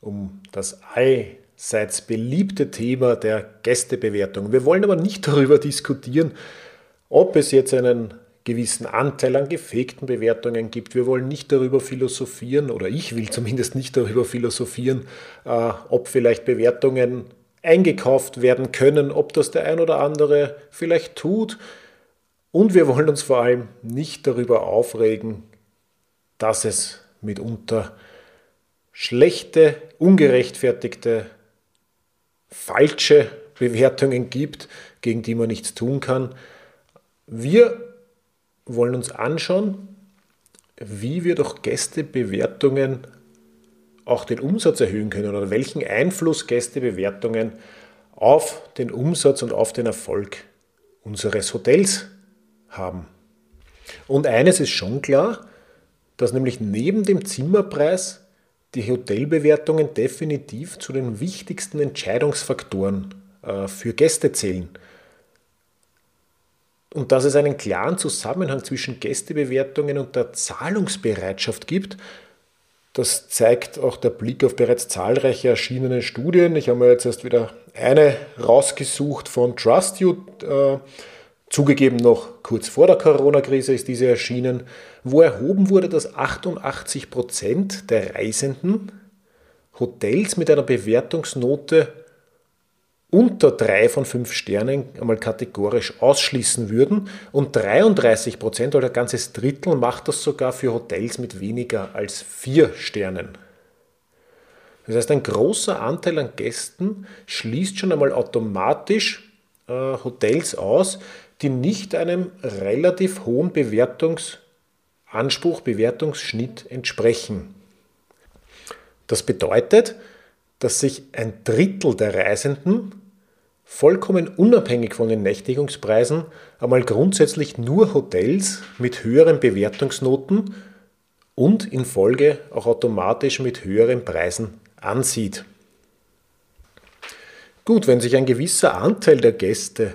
um das allseits beliebte Thema der Gästebewertung. Wir wollen aber nicht darüber diskutieren, ob es jetzt einen gewissen Anteil an gefegten Bewertungen gibt. Wir wollen nicht darüber philosophieren, oder ich will zumindest nicht darüber philosophieren, äh, ob vielleicht Bewertungen eingekauft werden können, ob das der ein oder andere vielleicht tut. Und wir wollen uns vor allem nicht darüber aufregen, dass es mitunter schlechte, ungerechtfertigte, falsche Bewertungen gibt, gegen die man nichts tun kann. Wir wollen uns anschauen, wie wir durch Gästebewertungen auch den Umsatz erhöhen können oder welchen Einfluss Gästebewertungen auf den Umsatz und auf den Erfolg unseres Hotels haben. Und eines ist schon klar, dass nämlich neben dem Zimmerpreis die Hotelbewertungen definitiv zu den wichtigsten Entscheidungsfaktoren äh, für Gäste zählen. Und dass es einen klaren Zusammenhang zwischen Gästebewertungen und der Zahlungsbereitschaft gibt, das zeigt auch der Blick auf bereits zahlreiche erschienene Studien. Ich habe mir jetzt erst wieder eine rausgesucht von Trust You. Äh, Zugegeben noch kurz vor der Corona-Krise ist diese erschienen, wo erhoben wurde, dass 88 Prozent der Reisenden Hotels mit einer Bewertungsnote unter drei von fünf Sternen einmal kategorisch ausschließen würden? Und 33 Prozent oder ein ganzes Drittel macht das sogar für Hotels mit weniger als vier Sternen. Das heißt, ein großer Anteil an Gästen schließt schon einmal automatisch äh, Hotels aus, die nicht einem relativ hohen Bewertungsanspruch, Bewertungsschnitt entsprechen. Das bedeutet, dass sich ein Drittel der Reisenden vollkommen unabhängig von den Nächtigungspreisen einmal grundsätzlich nur Hotels mit höheren Bewertungsnoten und in Folge auch automatisch mit höheren Preisen ansieht. Gut, wenn sich ein gewisser Anteil der Gäste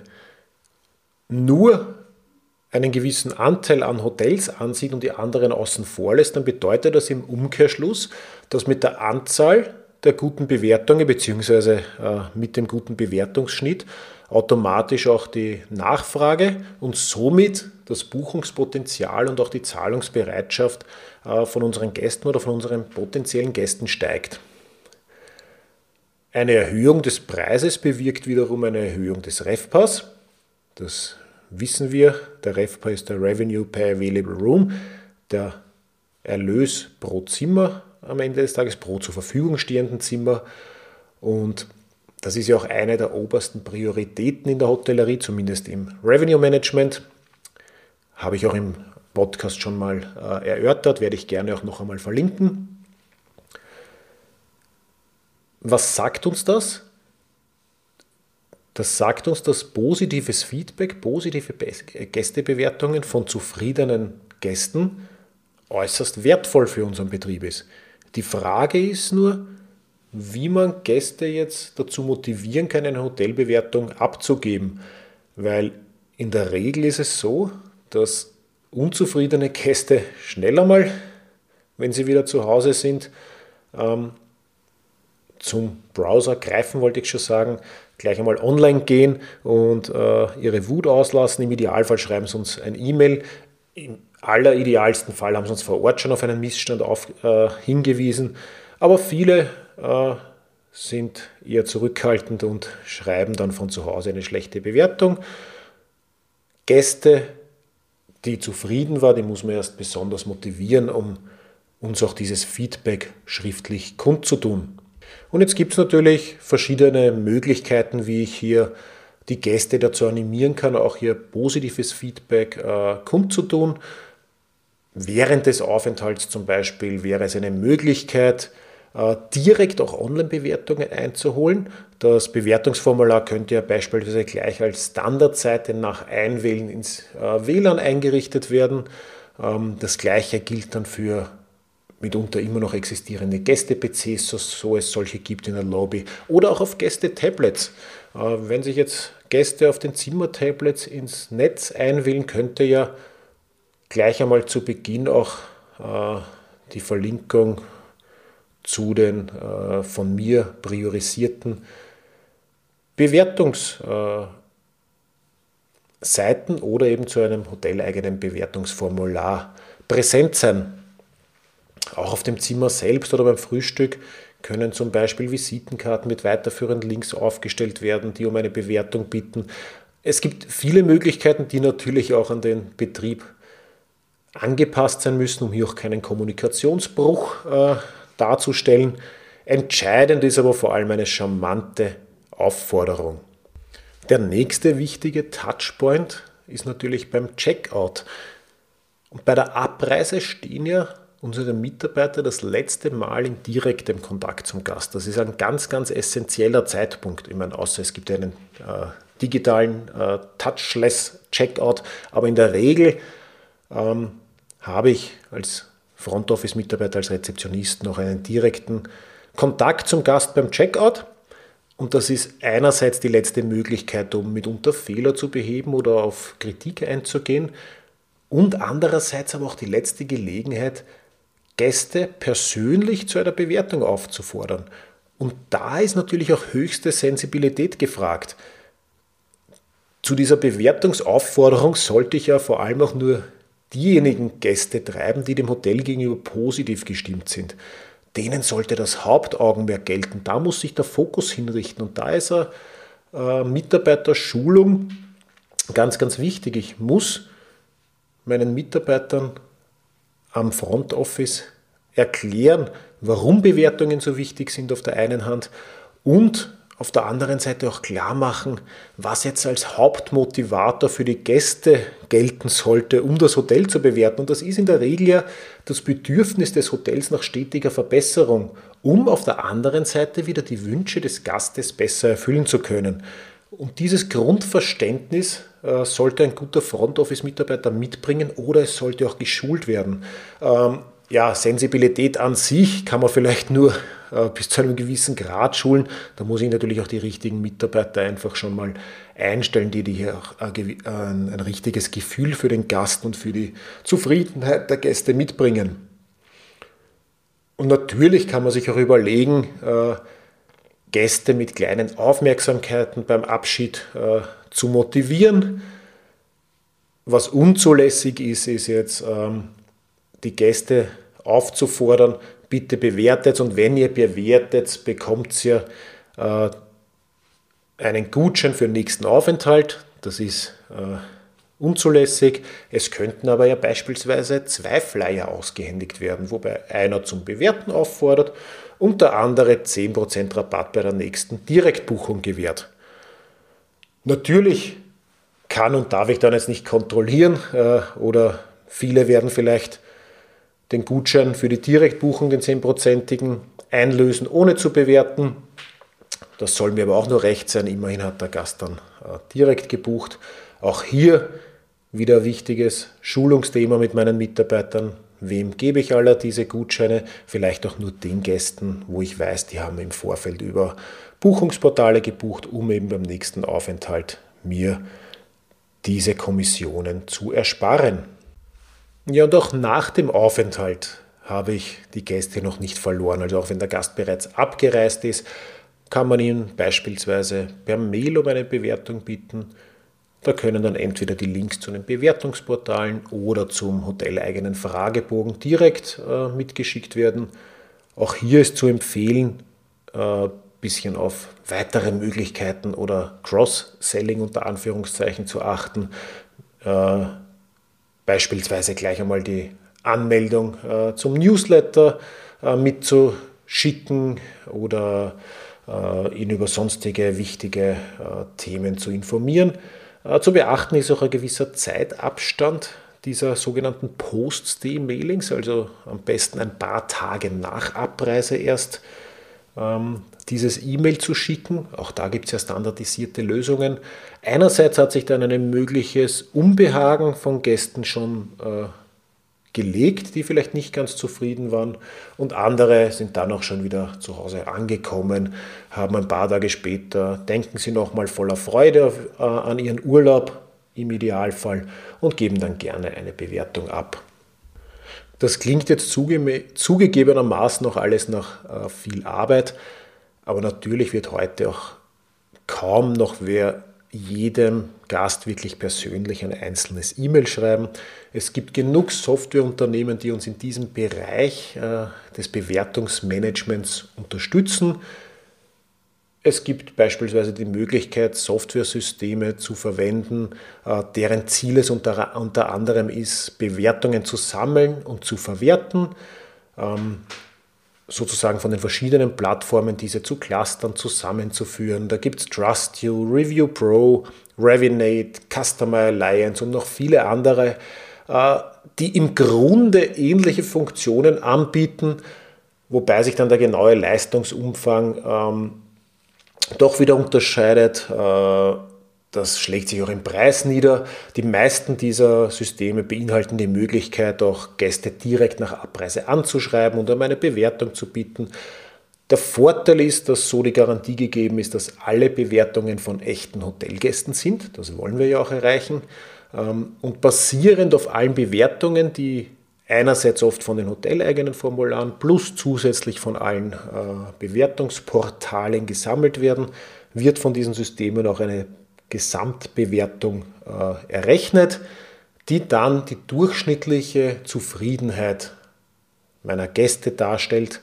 nur einen gewissen Anteil an Hotels ansieht und die anderen außen vor lässt, dann bedeutet das im Umkehrschluss, dass mit der Anzahl der guten Bewertungen bzw. Äh, mit dem guten Bewertungsschnitt automatisch auch die Nachfrage und somit das Buchungspotenzial und auch die Zahlungsbereitschaft äh, von unseren Gästen oder von unseren potenziellen Gästen steigt. Eine Erhöhung des Preises bewirkt wiederum eine Erhöhung des REFPAS. Das wissen wir, der REFPA ist der Revenue per Available Room, der Erlös pro Zimmer am Ende des Tages, pro zur Verfügung stehenden Zimmer. Und das ist ja auch eine der obersten Prioritäten in der Hotellerie, zumindest im Revenue Management. Habe ich auch im Podcast schon mal äh, erörtert, werde ich gerne auch noch einmal verlinken. Was sagt uns das? Das sagt uns, dass positives Feedback, positive Gästebewertungen von zufriedenen Gästen äußerst wertvoll für unseren Betrieb ist. Die Frage ist nur, wie man Gäste jetzt dazu motivieren kann, eine Hotelbewertung abzugeben. Weil in der Regel ist es so, dass unzufriedene Gäste schneller mal, wenn sie wieder zu Hause sind, ähm, zum Browser greifen, wollte ich schon sagen, gleich einmal online gehen und äh, ihre Wut auslassen. Im Idealfall schreiben sie uns ein E-Mail. Im alleridealsten Fall haben sie uns vor Ort schon auf einen Missstand auf, äh, hingewiesen. Aber viele äh, sind eher zurückhaltend und schreiben dann von zu Hause eine schlechte Bewertung. Gäste, die zufrieden waren, die muss man erst besonders motivieren, um uns auch dieses Feedback schriftlich kundzutun. Und jetzt gibt es natürlich verschiedene Möglichkeiten, wie ich hier die Gäste dazu animieren kann, auch hier positives Feedback äh, kundzutun. Während des Aufenthalts zum Beispiel wäre es eine Möglichkeit, äh, direkt auch Online-Bewertungen einzuholen. Das Bewertungsformular könnte ja beispielsweise gleich als Standardseite nach Einwählen ins äh, WLAN eingerichtet werden. Ähm, das gleiche gilt dann für mitunter immer noch existierende Gäste-PCs, so, so, es solche gibt in der Lobby, oder auch auf Gäste-Tablets. Äh, wenn sich jetzt Gäste auf den Zimmer-Tablets ins Netz einwählen, könnte ja gleich einmal zu Beginn auch äh, die Verlinkung zu den äh, von mir priorisierten Bewertungsseiten oder eben zu einem hoteleigenen Bewertungsformular präsent sein. Auch auf dem Zimmer selbst oder beim Frühstück können zum Beispiel Visitenkarten mit weiterführenden Links aufgestellt werden, die um eine Bewertung bitten. Es gibt viele Möglichkeiten, die natürlich auch an den Betrieb angepasst sein müssen, um hier auch keinen Kommunikationsbruch äh, darzustellen. Entscheidend ist aber vor allem eine charmante Aufforderung. Der nächste wichtige Touchpoint ist natürlich beim Checkout. Und bei der Abreise stehen ja unsere Mitarbeiter das letzte Mal in direktem Kontakt zum Gast. Das ist ein ganz, ganz essentieller Zeitpunkt. Ich meine, außer es gibt einen äh, digitalen äh, Touchless Checkout, aber in der Regel ähm, habe ich als Front Office Mitarbeiter, als Rezeptionist noch einen direkten Kontakt zum Gast beim Checkout. Und das ist einerseits die letzte Möglichkeit, um mitunter Fehler zu beheben oder auf Kritik einzugehen. Und andererseits aber auch die letzte Gelegenheit, Gäste persönlich zu einer Bewertung aufzufordern. Und da ist natürlich auch höchste Sensibilität gefragt. Zu dieser Bewertungsaufforderung sollte ich ja vor allem auch nur diejenigen Gäste treiben, die dem Hotel gegenüber positiv gestimmt sind. Denen sollte das Hauptaugenmerk gelten. Da muss sich der Fokus hinrichten. Und da ist eine äh, Mitarbeiterschulung ganz, ganz wichtig. Ich muss meinen Mitarbeitern am Front Office erklären, warum Bewertungen so wichtig sind auf der einen Hand und auf der anderen Seite auch klar machen, was jetzt als Hauptmotivator für die Gäste gelten sollte, um das Hotel zu bewerten. Und das ist in der Regel ja das Bedürfnis des Hotels nach stetiger Verbesserung, um auf der anderen Seite wieder die Wünsche des Gastes besser erfüllen zu können. Und dieses Grundverständnis äh, sollte ein guter Front Office-Mitarbeiter mitbringen oder es sollte auch geschult werden. Ähm, ja, Sensibilität an sich kann man vielleicht nur äh, bis zu einem gewissen Grad schulen. Da muss ich natürlich auch die richtigen Mitarbeiter einfach schon mal einstellen, die, hier auch äh, ein, ein richtiges Gefühl für den Gast und für die Zufriedenheit der Gäste mitbringen. Und natürlich kann man sich auch überlegen, äh, Gäste mit kleinen Aufmerksamkeiten beim Abschied äh, zu motivieren. Was unzulässig ist, ist jetzt ähm, die Gäste aufzufordern, bitte bewertet und wenn ihr bewertet, bekommt ihr äh, einen Gutschein für den nächsten Aufenthalt. Das ist äh, unzulässig. Es könnten aber ja beispielsweise zwei Flyer ausgehändigt werden, wobei einer zum Bewerten auffordert und der andere 10% Rabatt bei der nächsten Direktbuchung gewährt. Natürlich kann und darf ich dann jetzt nicht kontrollieren äh, oder viele werden vielleicht den Gutschein für die Direktbuchung, den 10%igen, einlösen, ohne zu bewerten. Das soll mir aber auch nur recht sein. Immerhin hat der Gast dann äh, direkt gebucht. Auch hier wieder ein wichtiges Schulungsthema mit meinen Mitarbeitern. Wem gebe ich aller diese Gutscheine? Vielleicht auch nur den Gästen, wo ich weiß, die haben im Vorfeld über Buchungsportale gebucht, um eben beim nächsten Aufenthalt mir diese Kommissionen zu ersparen. Ja, und auch nach dem Aufenthalt habe ich die Gäste noch nicht verloren. Also auch wenn der Gast bereits abgereist ist, kann man ihm beispielsweise per Mail um eine Bewertung bitten. Da können dann entweder die Links zu den Bewertungsportalen oder zum hoteleigenen Fragebogen direkt äh, mitgeschickt werden. Auch hier ist zu empfehlen, ein äh, bisschen auf weitere Möglichkeiten oder Cross-Selling unter Anführungszeichen zu achten. Äh, beispielsweise gleich einmal die Anmeldung äh, zum Newsletter äh, mitzuschicken oder äh, ihn über sonstige wichtige Themen zu informieren. Äh, zu beachten ist auch ein gewisser Zeitabstand dieser sogenannten Post-Stay-Mailings, also am besten ein paar Tage nach Abreise erst ähm, dieses E-Mail zu schicken. Auch da gibt es ja standardisierte Lösungen. Einerseits hat sich dann ein mögliches Unbehagen von Gästen schon äh, gelegt, die vielleicht nicht ganz zufrieden waren. Und andere sind dann auch schon wieder zu Hause angekommen, haben ein paar Tage später, denken sie nochmal voller Freude auf, äh, an ihren Urlaub im Idealfall und geben dann gerne eine Bewertung ab. Das klingt jetzt zuge zugegebenermaßen noch alles nach äh, viel Arbeit, aber natürlich wird heute auch kaum noch wer jedem Gast wirklich persönlich ein einzelnes E-Mail schreiben. Es gibt genug Softwareunternehmen, die uns in diesem Bereich äh, des Bewertungsmanagements unterstützen. Es gibt beispielsweise die Möglichkeit, Softwaresysteme zu verwenden, äh, deren Ziel es unter, unter anderem ist, Bewertungen zu sammeln und zu verwerten. Ähm, sozusagen von den verschiedenen Plattformen diese zu Clustern zusammenzuführen. Da gibt es TrustU, Review Pro, Revinate, Customer Alliance und noch viele andere, äh, die im Grunde ähnliche Funktionen anbieten, wobei sich dann der genaue Leistungsumfang ähm, doch wieder unterscheidet. Äh, das schlägt sich auch im Preis nieder. Die meisten dieser Systeme beinhalten die Möglichkeit, auch Gäste direkt nach Abreise anzuschreiben und um eine Bewertung zu bieten. Der Vorteil ist, dass so die Garantie gegeben ist, dass alle Bewertungen von echten Hotelgästen sind. Das wollen wir ja auch erreichen. Ähm, und basierend auf allen Bewertungen, die einerseits oft von den hoteleigenen Formularen plus zusätzlich von allen äh, Bewertungsportalen gesammelt werden, wird von diesen Systemen auch eine Gesamtbewertung äh, errechnet, die dann die durchschnittliche Zufriedenheit meiner Gäste darstellt.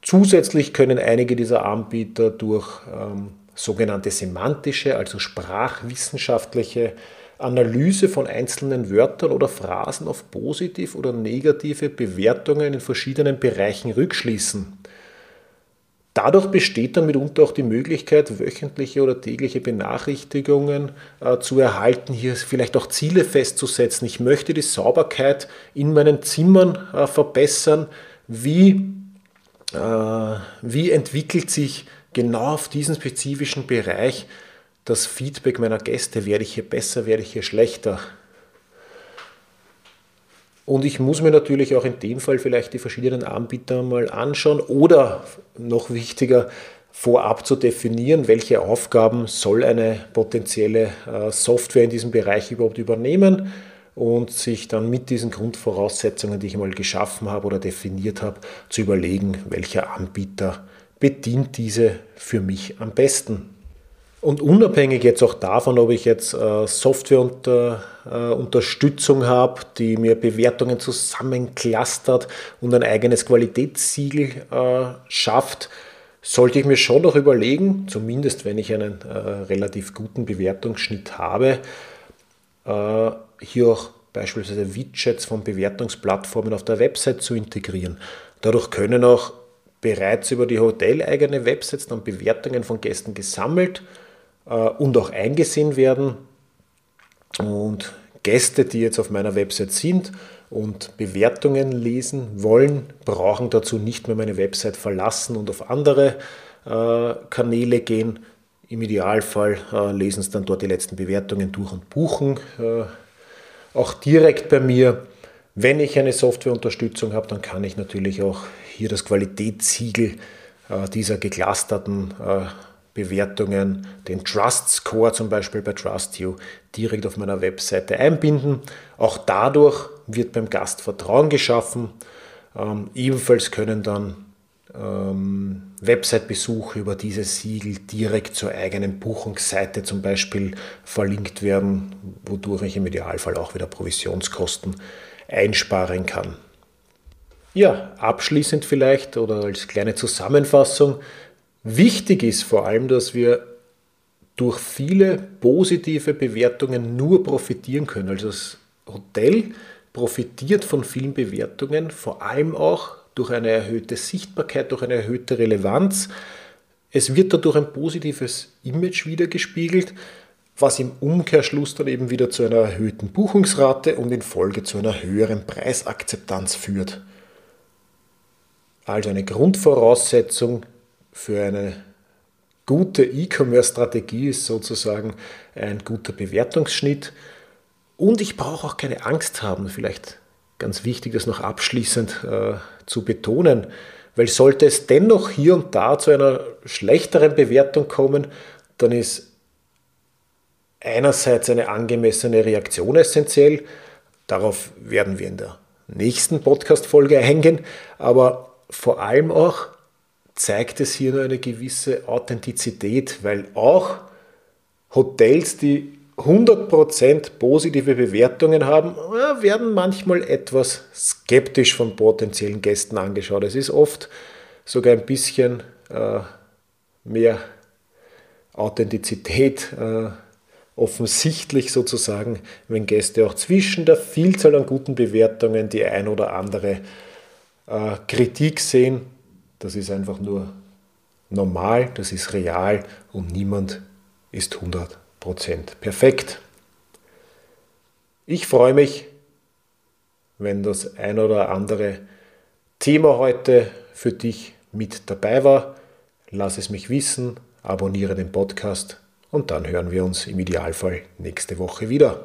Zusätzlich können einige dieser Anbieter durch ähm, sogenannte semantische, also sprachwissenschaftliche Analyse von einzelnen Wörtern oder Phrasen auf positiv oder negative Bewertungen in verschiedenen Bereichen rückschließen. Dadurch besteht dann mitunter auch die Möglichkeit, wöchentliche oder tägliche Benachrichtigungen äh, zu erhalten, hier vielleicht auch Ziele festzusetzen. Ich möchte die Sauberkeit in meinen Zimmern äh, verbessern. Wie, äh, wie entwickelt sich genau auf diesen spezifischen Bereich das Feedback meiner Gäste? Werde ich hier besser, werde ich hier schlechter? Und ich muss mir natürlich auch in dem Fall vielleicht die verschiedenen Anbieter mal anschauen oder noch wichtiger, vorab zu definieren, welche Aufgaben soll eine potenzielle äh, Software in diesem Bereich überhaupt übernehmen und sich dann mit diesen Grundvoraussetzungen, die ich mal geschaffen habe oder definiert habe, zu überlegen, welcher Anbieter bedient diese für mich am besten. Und unabhängig jetzt auch davon, ob ich jetzt äh, Softwareunterstützung äh, habe, die mir Bewertungen zusammenclustert und ein eigenes Qualitätssiegel äh, schafft, sollte ich mir schon noch überlegen, zumindest wenn ich einen äh, relativ guten Bewertungsschnitt habe, äh, hier auch beispielsweise Widgets von Bewertungsplattformen auf der Website zu integrieren. Dadurch können auch bereits über die hoteleigene Website dann Bewertungen von Gästen gesammelt äh, und auch eingesehen werden. Und Gäste, die jetzt auf meiner Website sind und Bewertungen lesen wollen, brauchen dazu nicht mehr meine Website verlassen und auf andere äh, Kanäle gehen. Im Idealfall äh, lesen sie dann dort die letzten Bewertungen durch und buchen. Äh, auch direkt bei mir. Wenn ich eine Softwareunterstützung habe, dann kann ich natürlich auch hier das Qualitätssiegel äh, dieser geclusterten äh, Bewertungen, den Trust Score zum Beispiel bei TrustU direkt auf meiner Webseite einbinden. Auch dadurch wird beim Gast Vertrauen geschaffen. Ähm, ebenfalls können dann ähm, Website-Besuche über dieses Siegel direkt zur eigenen Buchungsseite zum Beispiel verlinkt werden, wodurch ich im Idealfall auch wieder Provisionskosten einsparen kann. Ja, abschließend vielleicht oder als kleine Zusammenfassung, Wichtig ist vor allem, dass wir durch viele positive Bewertungen nur profitieren können. Also das Hotel profitiert von vielen Bewertungen, vor allem auch durch eine erhöhte Sichtbarkeit, durch eine erhöhte Relevanz. Es wird dadurch ein positives Image wiedergespiegelt, was im Umkehrschluss dann eben wieder zu einer erhöhten Buchungsrate und in Folge zu einer höheren Preisakzeptanz führt. Also eine Grundvoraussetzung für eine gute E-Commerce-Strategie ist sozusagen ein guter Bewertungsschnitt. Und ich brauche auch keine Angst haben, vielleicht ganz wichtig, das noch abschließend äh, zu betonen, weil sollte es dennoch hier und da zu einer schlechteren Bewertung kommen, dann ist einerseits eine angemessene Reaktion essentiell. Darauf werden wir in der nächsten Podcast-Folge eingehen, aber vor allem auch zeigt es hier nur eine gewisse Authentizität, weil auch Hotels, die 100% positive Bewertungen haben, werden manchmal etwas skeptisch von potenziellen Gästen angeschaut. Es ist oft sogar ein bisschen äh, mehr Authentizität äh, offensichtlich sozusagen, wenn Gäste auch zwischen der Vielzahl an guten Bewertungen die ein oder andere äh, Kritik sehen. Das ist einfach nur normal, das ist real und niemand ist 100% perfekt. Ich freue mich, wenn das ein oder andere Thema heute für dich mit dabei war. Lass es mich wissen, abonniere den Podcast und dann hören wir uns im Idealfall nächste Woche wieder.